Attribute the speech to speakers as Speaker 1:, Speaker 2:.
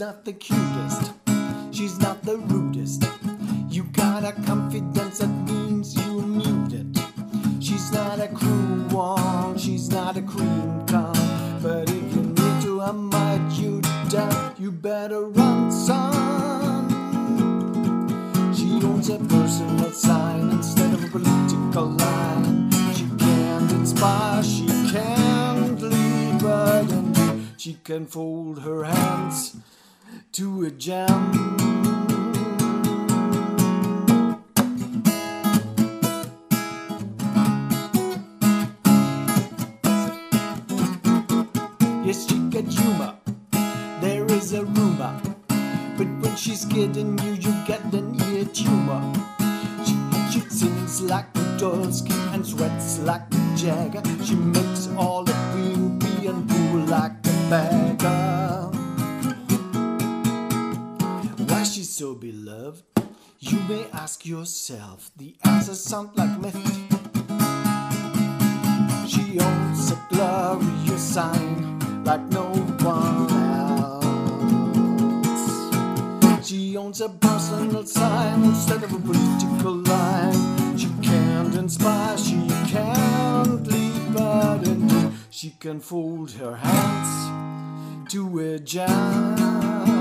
Speaker 1: not the cutest, she's not the rudest. You got a confidence that means you mute it. She's not a cruel one, she's not a cream cone. But if you need to unmute you down, you better run, son. She owns a personal sign instead of a political line. She can't inspire, she can't lead, but she can fold her hands to a jam. Yes, she got humor. There is a rumor. But when she's kidding you, you get an ear tumor. She, she sings like a Dusky and sweats like Jagger. She makes all the queen bee and boo like a beggar. Why she's so beloved? You may ask yourself. The answer sounds like myth. She owns a glorious sign like no one else. She owns a personal sign instead of a political line. She can't inspire, she can't lead, but she can fold her hands to a jam.